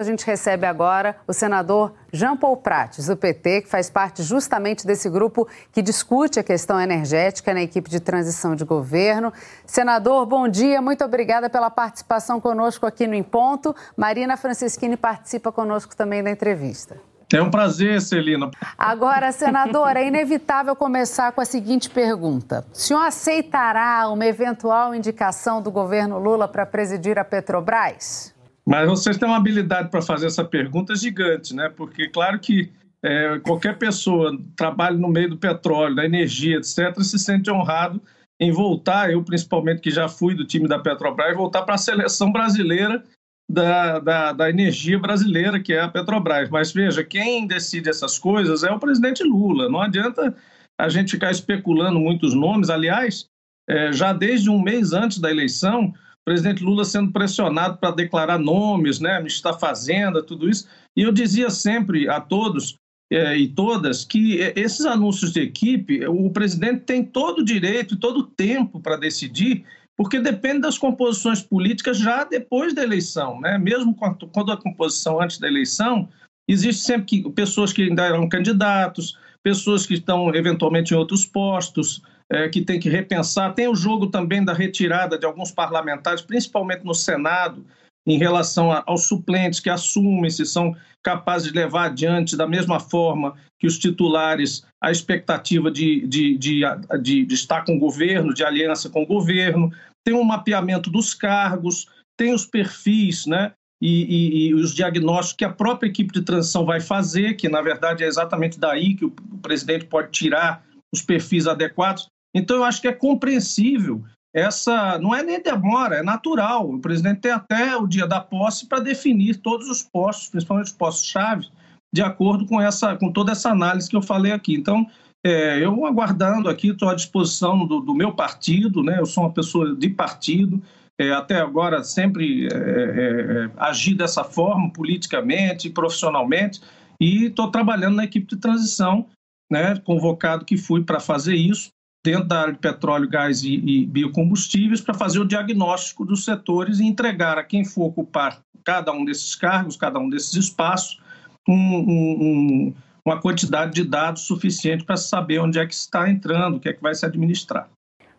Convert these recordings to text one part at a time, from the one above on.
A gente recebe agora o senador Jean Paul Prates, do PT, que faz parte justamente desse grupo que discute a questão energética na equipe de transição de governo. Senador, bom dia, muito obrigada pela participação conosco aqui no Em Ponto. Marina Francischini participa conosco também da entrevista. É um prazer, Celina. Agora, senador, é inevitável começar com a seguinte pergunta: o senhor aceitará uma eventual indicação do governo Lula para presidir a Petrobras? Mas vocês têm uma habilidade para fazer essa pergunta gigante, né? Porque, claro que é, qualquer pessoa trabalha no meio do petróleo, da energia, etc., se sente honrado em voltar, eu principalmente que já fui do time da Petrobras, voltar para a seleção brasileira da, da, da, energia brasileira, que é a Petrobras. Mas veja, quem decide essas coisas é o presidente Lula. Não adianta a gente ficar especulando muitos nomes. Aliás, é, já desde um mês antes da eleição, presidente Lula sendo pressionado para declarar nomes, né, ministro da Fazenda, tudo isso. E eu dizia sempre a todos é, e todas que é, esses anúncios de equipe, o presidente tem todo o direito e todo o tempo para decidir, porque depende das composições políticas já depois da eleição. Né? Mesmo quando a composição antes da eleição, existe sempre que, pessoas que ainda eram candidatos, pessoas que estão eventualmente em outros postos, é, que tem que repensar. Tem o jogo também da retirada de alguns parlamentares, principalmente no Senado, em relação a, aos suplentes que assumem se são capazes de levar adiante da mesma forma que os titulares a expectativa de, de, de, de, de estar com o governo, de aliança com o governo. Tem um mapeamento dos cargos, tem os perfis, né? E, e, e, os diagnósticos que a própria equipe de transição vai fazer, que na verdade é exatamente daí que o, o presidente pode tirar os perfis adequados. Então, eu acho que é compreensível essa. Não é nem demora, é natural. O presidente tem até o dia da posse para definir todos os postos, principalmente os postos-chave, de acordo com, essa, com toda essa análise que eu falei aqui. Então, é, eu aguardando aqui, estou à disposição do, do, meu partido, né? eu sou uma pessoa de partido, é, até agora sempre é, é, é agi dessa forma, politicamente, profissionalmente, e estou trabalhando na equipe de transição, né? convocado que fui para fazer isso dentro da área de petróleo, gás e, e biocombustíveis para fazer o diagnóstico dos setores e entregar a quem for ocupar cada um desses cargos, cada um desses espaços, um, um, uma quantidade de dados suficiente para saber onde é que está entrando, o que é que vai se administrar.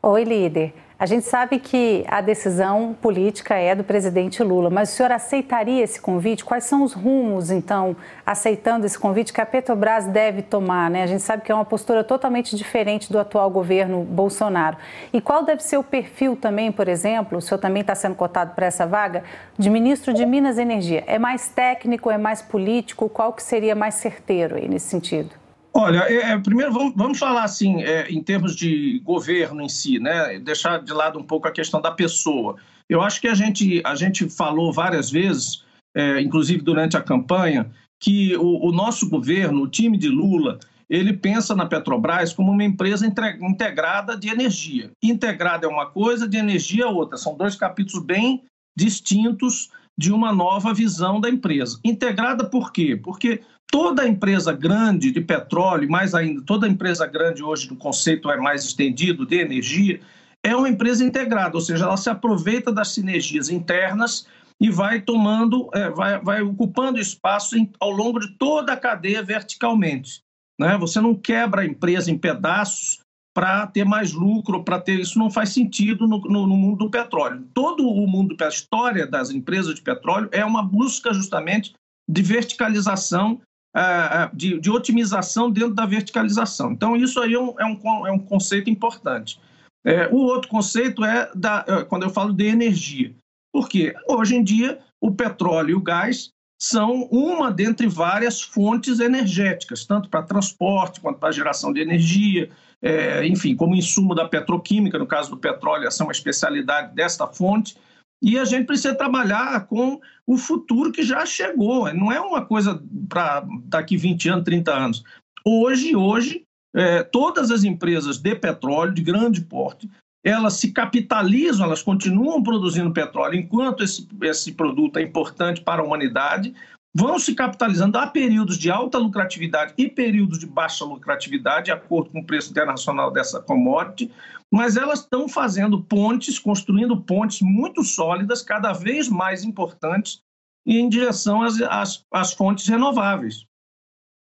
Oi, líder. A gente sabe que a decisão política é do presidente Lula, mas o senhor aceitaria esse convite? Quais são os rumos, então, aceitando esse convite que a Petrobras deve tomar? Né? A gente sabe que é uma postura totalmente diferente do atual governo Bolsonaro. E qual deve ser o perfil também, por exemplo, o senhor também está sendo cotado para essa vaga, de ministro de Minas e Energia? É mais técnico, é mais político? Qual que seria mais certeiro aí nesse sentido? Olha, é, é, primeiro vamos, vamos, falar assim, é, em termos de governo em si, né? Deixar de lado um pouco a questão da pessoa. Eu acho que a gente, a gente falou várias vezes, é, inclusive durante a campanha, que o, o, nosso governo, o time de Lula, ele pensa na Petrobras como uma empresa integrada de energia. Integrada é uma coisa, de energia é outra. São dois capítulos bem distintos de uma nova visão da empresa. Integrada por quê? Porque toda empresa grande de petróleo, mais ainda, toda empresa grande hoje no conceito é mais estendido de energia, é uma empresa integrada, ou seja, ela se aproveita das sinergias internas e vai tomando, é, vai, vai ocupando espaço em, ao longo de toda a cadeia verticalmente. Né? Você não quebra a empresa em pedaços para ter mais lucro, para ter isso não faz sentido no, no, no, mundo do petróleo. Todo o mundo, a história das empresas de petróleo é uma busca justamente de verticalização é, é, de, de, otimização dentro da verticalização. Então, isso aí é um, é um, é um conceito importante. É, o outro conceito é da, é, quando eu falo de energia. Porque hoje em dia o petróleo e o gás são uma dentre várias fontes energéticas, tanto para transporte quanto para geração de energia, é, enfim, como insumo da petroquímica, no caso do petróleo, essa é uma especialidade desta fonte. E a gente precisa trabalhar com o futuro que já chegou. Não é uma coisa para daqui 20 anos, 30 anos. Hoje, hoje, é, todas as empresas de petróleo, de grande porte, elas se capitalizam, elas continuam produzindo petróleo enquanto esse, esse produto é importante para a humanidade, vão se capitalizando. Há períodos de alta lucratividade e períodos de baixa lucratividade, de acordo com o preço internacional dessa commodity, mas elas estão fazendo pontes, construindo pontes muito sólidas, cada vez mais importantes em direção às, às, às fontes renováveis.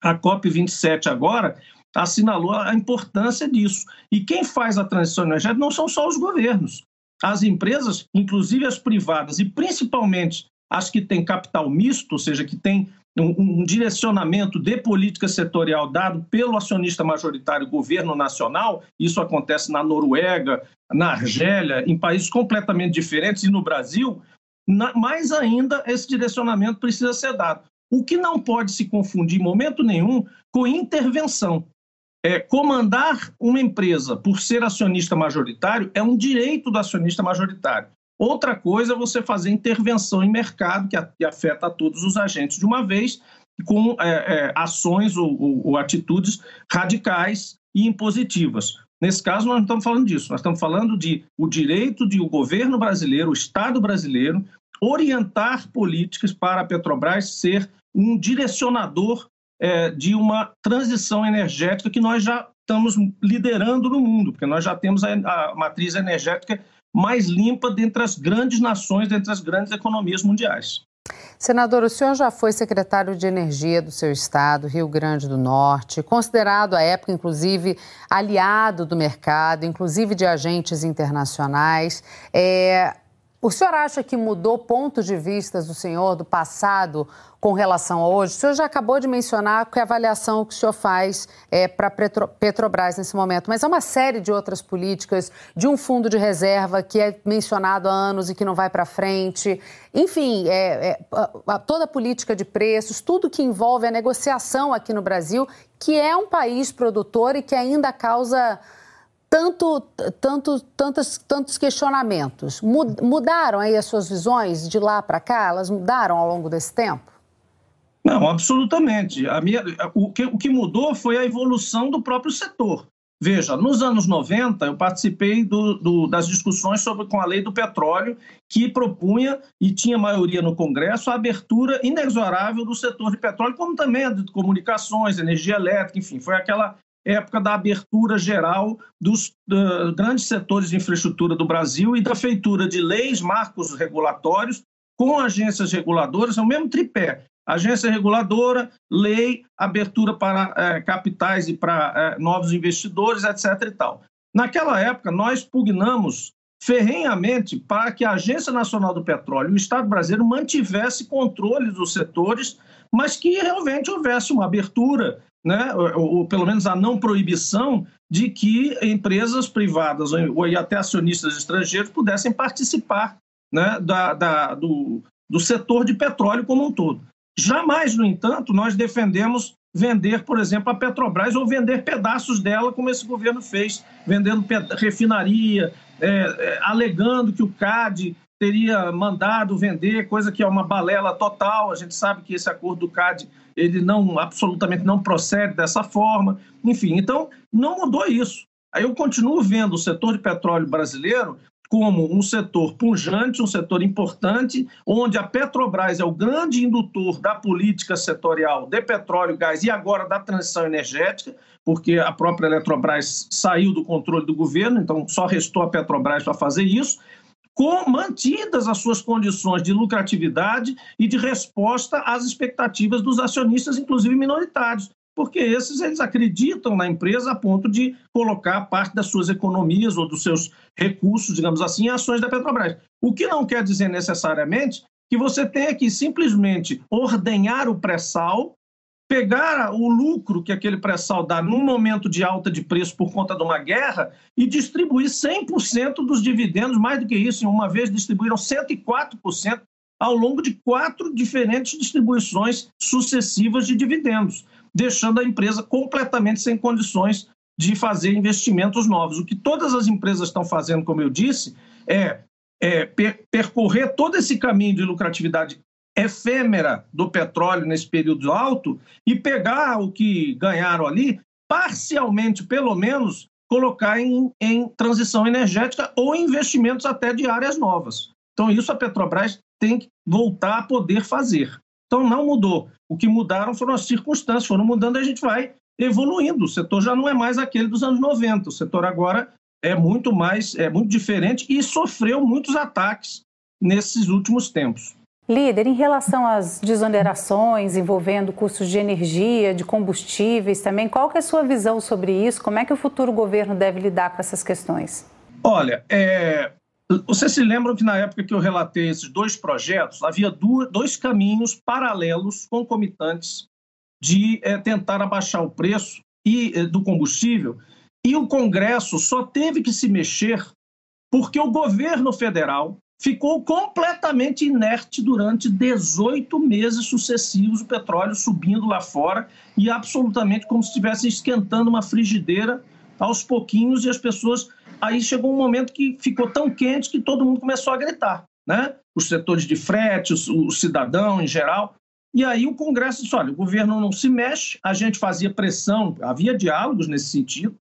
A COP27 agora assinalou a importância disso. E quem faz a transição energética não são só os governos. As empresas, inclusive as privadas, e principalmente as que têm capital misto, ou seja, que têm um, um direcionamento de política setorial dado pelo acionista majoritário governo nacional, isso acontece na Noruega, na Argélia, em países completamente diferentes e no Brasil, na, mais ainda esse direcionamento precisa ser dado. O que não pode se confundir em momento nenhum com intervenção. É, comandar uma empresa por ser acionista majoritário é um direito do acionista majoritário. Outra coisa é você fazer intervenção em mercado, que, afeta a todos os agentes de uma vez, com é, é, ações ou, ou, ou atitudes radicais e impositivas. Nesse caso, nós não estamos falando disso, nós estamos falando de o direito de o governo brasileiro, o Estado brasileiro, orientar políticas para a Petrobras ser um direcionador é, de uma transição energética que nós já estamos liderando no mundo, porque nós já temos a, a matriz energética mais limpa dentre as grandes nações, dentre as grandes economias mundiais. Senador, o senhor já foi secretário de Energia do seu estado, Rio Grande do Norte, considerado à época, inclusive, aliado do mercado, inclusive de agentes internacionais. É, o senhor acha que mudou pontos de vista do senhor do passado com relação a hoje? O senhor já acabou de mencionar que a avaliação que o senhor faz é para Petro, Petrobras nesse momento, mas há uma série de outras políticas, de um fundo de reserva que é mencionado há anos e que não vai para frente. Enfim, é, é, toda a política de preços, tudo que envolve a negociação aqui no Brasil, que é um país produtor e que ainda causa tanto, tanto, tantos, tantos questionamentos. Mudaram aí as suas visões de lá para cá? Elas mudaram ao longo desse tempo? Não, absolutamente. A minha, o, que, o que mudou foi a evolução do próprio setor. Veja, nos anos 90, eu participei do, do, das discussões sobre, com a lei do petróleo, que propunha, e tinha maioria no Congresso, a abertura inexorável do setor de petróleo, como também de comunicações, energia elétrica, enfim, foi aquela época da abertura geral dos uh, grandes setores de infraestrutura do Brasil e da feitura de leis, marcos regulatórios com agências reguladoras, é o mesmo tripé. Agência reguladora, lei, abertura para eh, capitais e para eh, novos investidores, etc. E tal. Naquela época, nós pugnamos ferrenhamente para que a Agência Nacional do Petróleo e o Estado brasileiro mantivesse controle dos setores, mas que realmente houvesse uma abertura né, ou, ou, pelo menos a não proibição de que empresas privadas ou, ou até acionistas estrangeiros pudessem participar né, da, da, do, do setor de petróleo como um todo. Jamais, no entanto, nós defendemos vender, por exemplo, a Petrobras ou vender pedaços dela, como esse governo fez, vendendo refinaria, é, é, alegando que o CAD teria mandado vender, coisa que é uma balela total. A gente sabe que esse acordo do CAD ele não absolutamente não procede dessa forma. Enfim, então não mudou isso. Aí eu continuo vendo o setor de petróleo brasileiro como um setor pujante, um setor importante, onde a Petrobras é o grande indutor da política setorial de petróleo, gás e agora da transição energética, porque a própria Eletrobras saiu do controle do governo, então só restou a Petrobras para fazer isso com mantidas as suas condições de lucratividade e de resposta às expectativas dos acionistas, inclusive minoritários, porque esses eles acreditam na empresa a ponto de colocar parte das suas economias ou dos seus recursos, digamos assim, em ações da Petrobras. O que não quer dizer necessariamente que você tenha que simplesmente ordenhar o pré-sal pegar o lucro que aquele pré-sal dá num momento de alta de preço por conta de uma guerra e distribuir 100% dos dividendos, mais do que isso, em uma vez distribuíram 104% ao longo de quatro diferentes distribuições sucessivas de dividendos, deixando a empresa completamente sem condições de fazer investimentos novos. O que todas as empresas estão fazendo, como eu disse, é, é per percorrer todo esse caminho de lucratividade efêmera do petróleo nesse período alto e pegar o que ganharam ali, parcialmente, pelo menos, colocar em, em transição energética ou investimentos até de áreas novas. Então, isso a Petrobras tem que voltar a poder fazer. Então, não mudou. O que mudaram foram as circunstâncias, foram mudando e a gente vai evoluindo. O setor já não é mais aquele dos anos 90. O setor agora é muito mais, é muito diferente e sofreu muitos ataques nesses últimos tempos. Líder, em relação às desonerações envolvendo custos de energia, de combustíveis também, qual é a sua visão sobre isso? Como é que o futuro governo deve lidar com essas questões? Olha, é, vocês se lembram que na época que eu relatei esses dois projetos, havia dois caminhos paralelos, concomitantes, de é, tentar abaixar o preço e, é, do combustível, e o Congresso só teve que se mexer porque o governo federal ficou completamente inerte durante 18 meses sucessivos, o petróleo subindo lá fora e absolutamente como se estivesse esquentando uma frigideira aos pouquinhos e as pessoas. Aí chegou um momento que ficou tão quente que todo mundo começou a gritar, né? Os setores de frete, o cidadão em geral. E aí o Congresso disse: olha, o governo não se mexe, a gente fazia pressão, havia diálogos nesse sentido,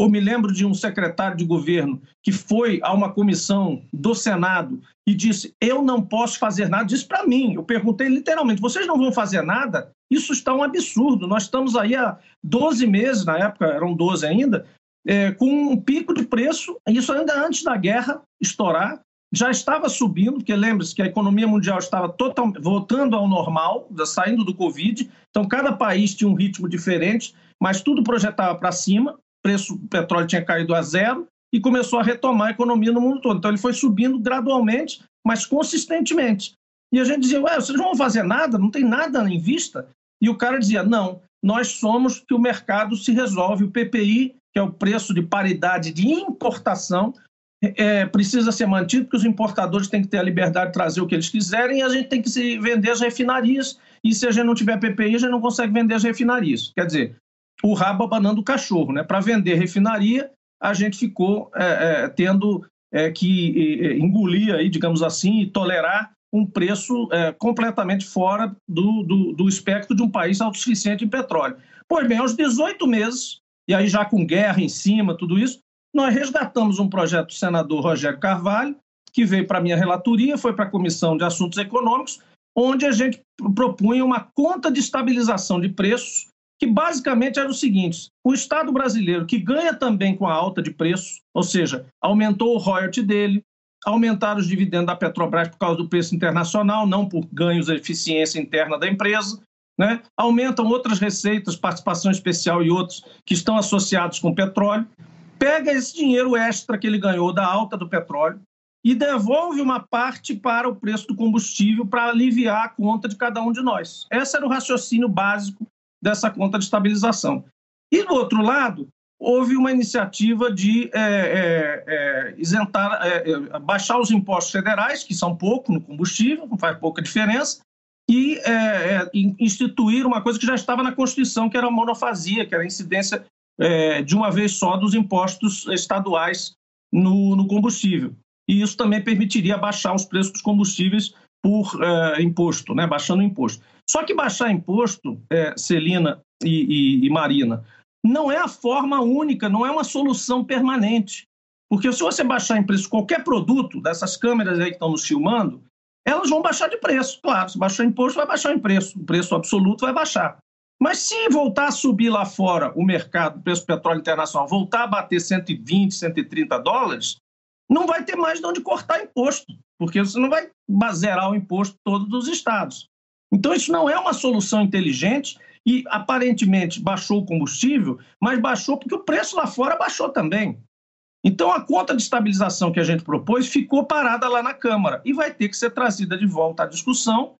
ou me lembro de um secretário de governo que foi a uma comissão do Senado e disse: Eu não posso fazer nada. Disse para mim. Eu perguntei literalmente: Vocês não vão fazer nada? Isso está um absurdo. Nós estamos aí há 12 meses, na época eram 12 ainda, é, com um pico de preço, isso ainda antes da guerra estourar. Já estava subindo, porque lembre-se que a economia mundial estava total, voltando ao normal, saindo do Covid, então cada país tinha um ritmo diferente, mas tudo projetava para cima preço do petróleo tinha caído a zero e começou a retomar a economia no mundo todo. Então ele foi subindo gradualmente, mas consistentemente. E a gente dizia, ué, vocês não vão fazer nada? Não tem nada em vista? E o cara dizia, não, nós somos que o mercado se resolve. O PPI, que é o preço de paridade de importação, é, precisa ser mantido, porque os importadores têm que ter a liberdade de trazer o que eles quiserem e a gente tem que se vender as refinarias. E se a gente não tiver PPI, a gente não consegue vender as refinarias. Quer dizer, o rabo abanando o cachorro. Né? Para vender refinaria, a gente ficou é, é, tendo é, que engolir, aí, digamos assim, e tolerar um preço é, completamente fora do, do, do, espectro de um país autossuficiente em petróleo. Pois bem, aos 18 meses, e aí já com guerra em cima, tudo isso, nós resgatamos um projeto do senador Rogério Carvalho, que veio para a minha relatoria, foi para a Comissão de Assuntos Econômicos, onde a gente propunha uma conta de estabilização de preços que basicamente era o seguinte: o Estado brasileiro, que ganha também com a alta de preços, ou seja, aumentou o royalty dele, aumentaram os dividendos da Petrobras por causa do preço internacional, não por ganhos de eficiência interna da empresa, né? aumentam outras receitas, participação especial e outros que estão associados com petróleo, pega esse dinheiro extra que ele ganhou da alta do petróleo e devolve uma parte para o preço do combustível para aliviar a conta de cada um de nós. Esse era o raciocínio básico dessa conta de estabilização. E, do outro lado, houve uma iniciativa de é, é, é, isentar, é, é, baixar os impostos federais, que são pouco no combustível, não faz pouca diferença, e é, instituir uma coisa que já estava na Constituição, que era a monofasia, que era a incidência de uma vez só dos impostos estaduais no, no, combustível. E isso também permitiria baixar os preços dos combustíveis por imposto, né, baixando o imposto. Só que baixar imposto, é, Celina e, e, e Marina, não é a forma única, não é uma solução permanente. Porque se você baixar em preço qualquer produto dessas câmeras aí que estão nos filmando, elas vão baixar de preço. Claro, se baixar imposto, vai baixar em preço. O preço absoluto vai baixar. Mas se voltar a subir lá fora o mercado, o preço do petróleo internacional, voltar a bater 120, 130 dólares, não vai ter mais de onde cortar imposto, porque você não vai zerar o imposto todo dos estados. Então, isso não é uma solução inteligente e aparentemente baixou o combustível, mas baixou porque o preço lá fora baixou também. Então, a conta de estabilização que a gente propôs ficou parada lá na Câmara e vai ter que ser trazida de volta à discussão,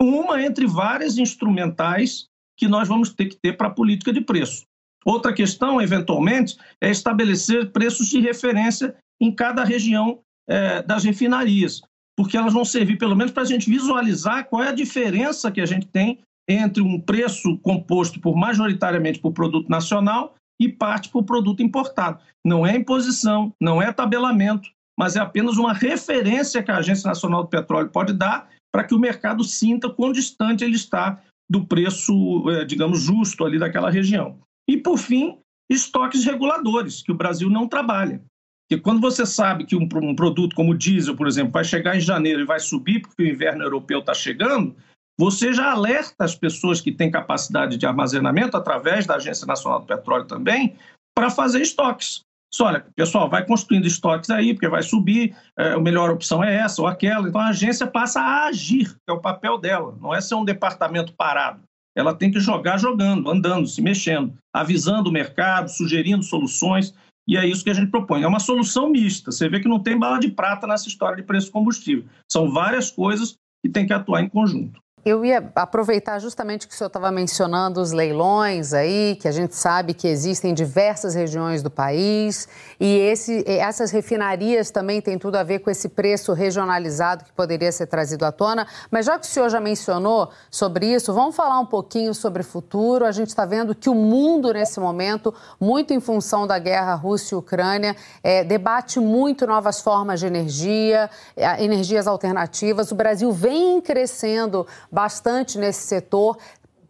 uma entre várias instrumentais que nós vamos ter que ter para a política de preço. Outra questão, eventualmente, é estabelecer preços de referência em cada região é, das refinarias porque elas vão servir pelo menos para a gente visualizar qual é a diferença que a gente tem entre um preço composto por majoritariamente por produto nacional e parte por produto importado. Não é imposição, não é tabelamento, mas é apenas uma referência que a Agência Nacional do Petróleo pode dar para que o mercado sinta quão distante ele está do preço, eh, digamos, justo ali daquela região. E, por fim, estoques reguladores, que o Brasil não trabalha. Porque quando você sabe que um, um produto como o diesel, por exemplo, vai chegar em janeiro e vai subir porque o inverno europeu está chegando, você já alerta as pessoas que têm capacidade de armazenamento, através da Agência Nacional do Petróleo também, para fazer estoques. Disse, olha, pessoal, vai construindo estoques aí, porque vai subir, é, a melhor opção é essa ou aquela. Então a agência passa a agir, que é o papel dela, não é ser um departamento parado. Ela tem que jogar jogando, andando, se mexendo, avisando o mercado, sugerindo soluções, e é isso que a gente propõe. É uma solução mista. Você vê que não tem bala de prata nessa história de preço combustível. São várias coisas que tem que atuar em conjunto. Eu ia aproveitar justamente que o senhor estava mencionando os leilões aí, que a gente sabe que existem em diversas regiões do país, e esse, essas refinarias também têm tudo a ver com esse preço regionalizado que poderia ser trazido à tona. Mas já que o senhor já mencionou sobre isso, vamos falar um pouquinho sobre futuro. A gente está vendo que o mundo, nesse momento, muito em função da guerra Rússia e Ucrânia, é, debate muito novas formas de energia, é, energias alternativas. O Brasil vem crescendo bastante nesse setor.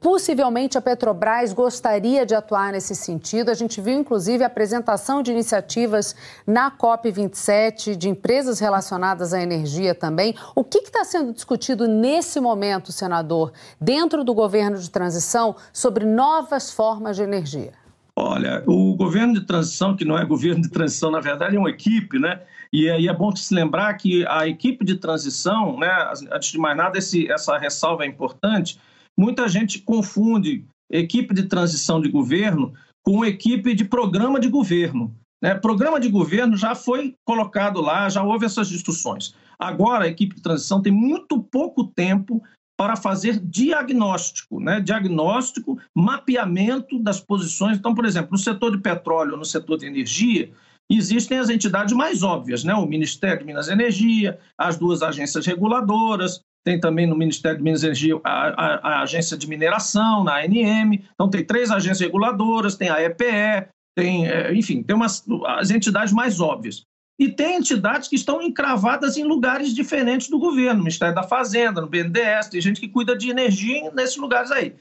Possivelmente a Petrobras gostaria de atuar nesse sentido. A gente viu, inclusive, a apresentação de iniciativas na COP27 de empresas relacionadas à energia também. O que está sendo discutido nesse momento, senador, dentro do governo de transição, sobre novas formas de energia? Olha, o governo de transição, que não é governo de transição, na verdade é uma equipe, né? E aí é bom se lembrar que a equipe de transição, né, antes de mais nada, esse, essa ressalva é importante. Muita gente confunde equipe de transição de governo com equipe de programa de governo. Né? Programa de governo já foi colocado lá, já houve essas discussões. Agora, a equipe de transição tem muito pouco tempo para fazer diagnóstico, né? diagnóstico, mapeamento das posições. Então, por exemplo, no setor de petróleo, no setor de energia, Existem as entidades mais óbvias, né? o Ministério de Minas e Energia, as duas agências reguladoras, tem também no Ministério de Minas e Energia a, a, a, agência de mineração, na ANM, então tem três agências reguladoras, tem a EPE, tem, é, enfim, tem umas, as entidades mais óbvias. E tem entidades que estão encravadas em lugares diferentes do governo, no Ministério da Fazenda, no BNDES, tem gente que cuida de energia nesses lugares aí.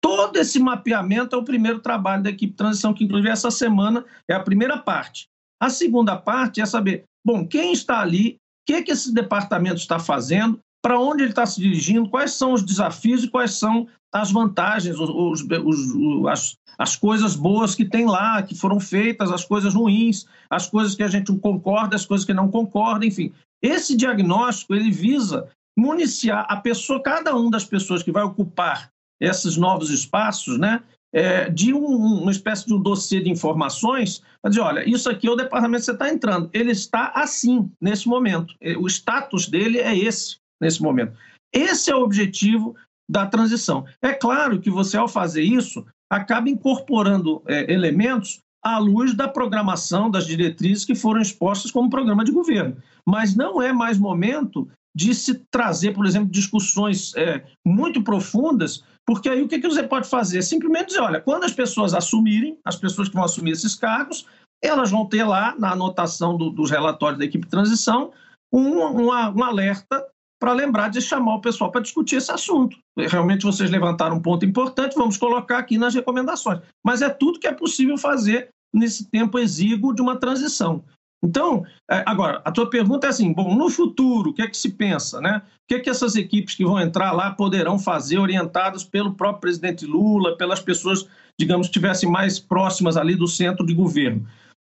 Todo esse mapeamento é o primeiro trabalho da equipe de transição, que inclusive essa semana é a primeira parte. A segunda parte é saber, bom, quem está ali, o que, que esse departamento está fazendo, para onde ele está se dirigindo, quais são os desafios e quais são as vantagens, os, os, os, as, as coisas boas que tem lá, que foram feitas, as coisas ruins, as coisas que a gente concorda, as coisas que não concorda, enfim. Esse diagnóstico ele visa municiar a pessoa, cada uma das pessoas que vai ocupar esses novos espaços, né, é, de um, uma espécie de um dossiê de informações, para dizer, olha, isso aqui é o departamento que você está entrando. Ele está assim, nesse momento. É, o status dele é esse, nesse momento. Esse é o objetivo da transição. É claro que você, ao fazer isso, acaba incorporando é, elementos à luz da programação, das diretrizes que foram expostas como programa de governo. Mas não é mais momento de se trazer, por exemplo, discussões é, muito profundas porque aí o que, que você pode fazer? Simplesmente dizer, olha, quando as pessoas assumirem, as pessoas que vão assumir esses cargos, elas vão ter lá, na anotação do, dos relatórios da equipe de transição, um, uma, um alerta para lembrar de chamar o pessoal para discutir esse assunto. Realmente vocês levantaram um ponto importante, vamos colocar aqui nas recomendações. Mas é tudo que é possível fazer nesse tempo exíguo de uma transição. Então, é, agora, a tua pergunta é assim, bom, no futuro, o que é que se pensa, né? O que é que essas equipes que vão entrar lá poderão fazer, orientadas pelo próprio presidente Lula, pelas pessoas, digamos, que estivessem mais próximas ali do centro de governo?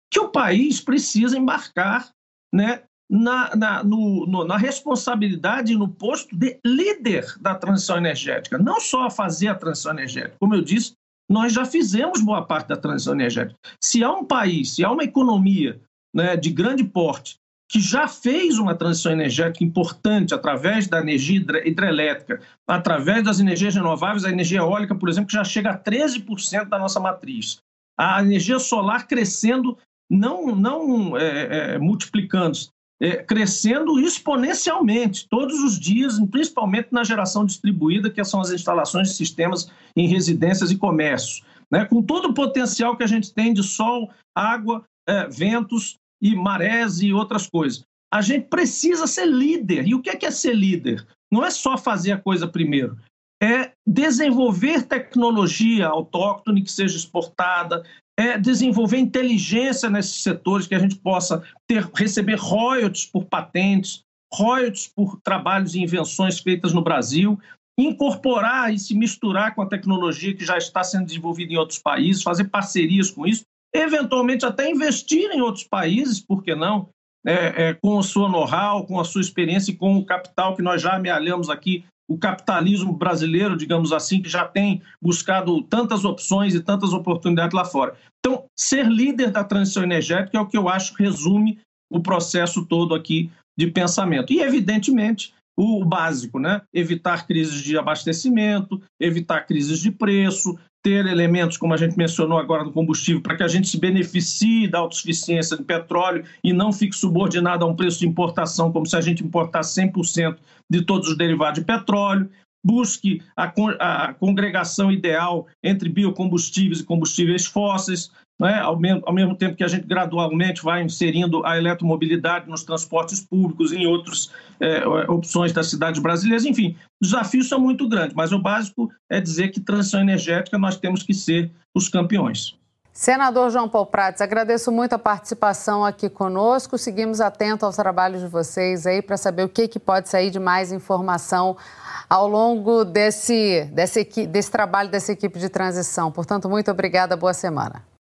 Que o país precisa embarcar, né, na, na, no, no, na responsabilidade no posto de líder da transição energética, não só fazer a transição energética. Como eu disse, nós já fizemos boa parte da transição energética. Se há um país, se há uma economia né, de grande porte, que já fez uma transição energética importante através da energia hidrelétrica, através das energias renováveis, a energia eólica, por exemplo, que já chega a 13% da nossa matriz. A energia solar crescendo, não, não é, é, multiplicando, é, crescendo exponencialmente todos os dias, principalmente na geração distribuída, que são as instalações de sistemas em residências e comércios. Né? Com todo o potencial que a gente tem de sol, água, é, ventos e marés e outras coisas. A gente precisa ser líder. E o é que é ser líder? Não é só fazer a coisa primeiro, é desenvolver tecnologia autóctone que seja exportada, é desenvolver inteligência nesses setores que a gente possa ter, receber royalties por patentes, royalties por trabalhos e invenções feitas no Brasil, incorporar e se misturar com a tecnologia que já está sendo desenvolvida em outros países, fazer parcerias com isso. eventualmente até investir em outros países, por que não? É, é, com a sua know-how, com a sua experiência e com o capital que nós já amealhamos aqui, o capitalismo brasileiro, digamos assim, que já tem buscado tantas opções e tantas oportunidades lá fora. Então, ser líder da transição energética é o que eu acho resume o processo todo aqui de pensamento. E, evidentemente, o básico, né? Evitar crises de abastecimento, evitar crises de preço, ter elementos, como a gente mencionou agora no combustível, para que a gente se beneficie da autossuficiência de petróleo e não fique subordinado a um preço de importação, como se a gente importasse 100% de todos os derivados de petróleo. Busque a, a congregação ideal entre biocombustíveis e combustíveis fósseis, né? ao, mesmo, ao mesmo tempo que a gente gradualmente vai inserindo a eletromobilidade nos transportes públicos em outras é, opções das cidades brasileiras. Enfim, os desafios são muito grandes, mas o básico é dizer que transição energética nós temos que ser os campeões. Senador João Paulo Prates, agradeço muito a participação aqui conosco. Seguimos atentos ao trabalho de vocês aí para saber o que, que pode sair de mais informação ao longo desse, desse, desse trabalho dessa equipe de transição. Portanto, muito obrigada, boa semana.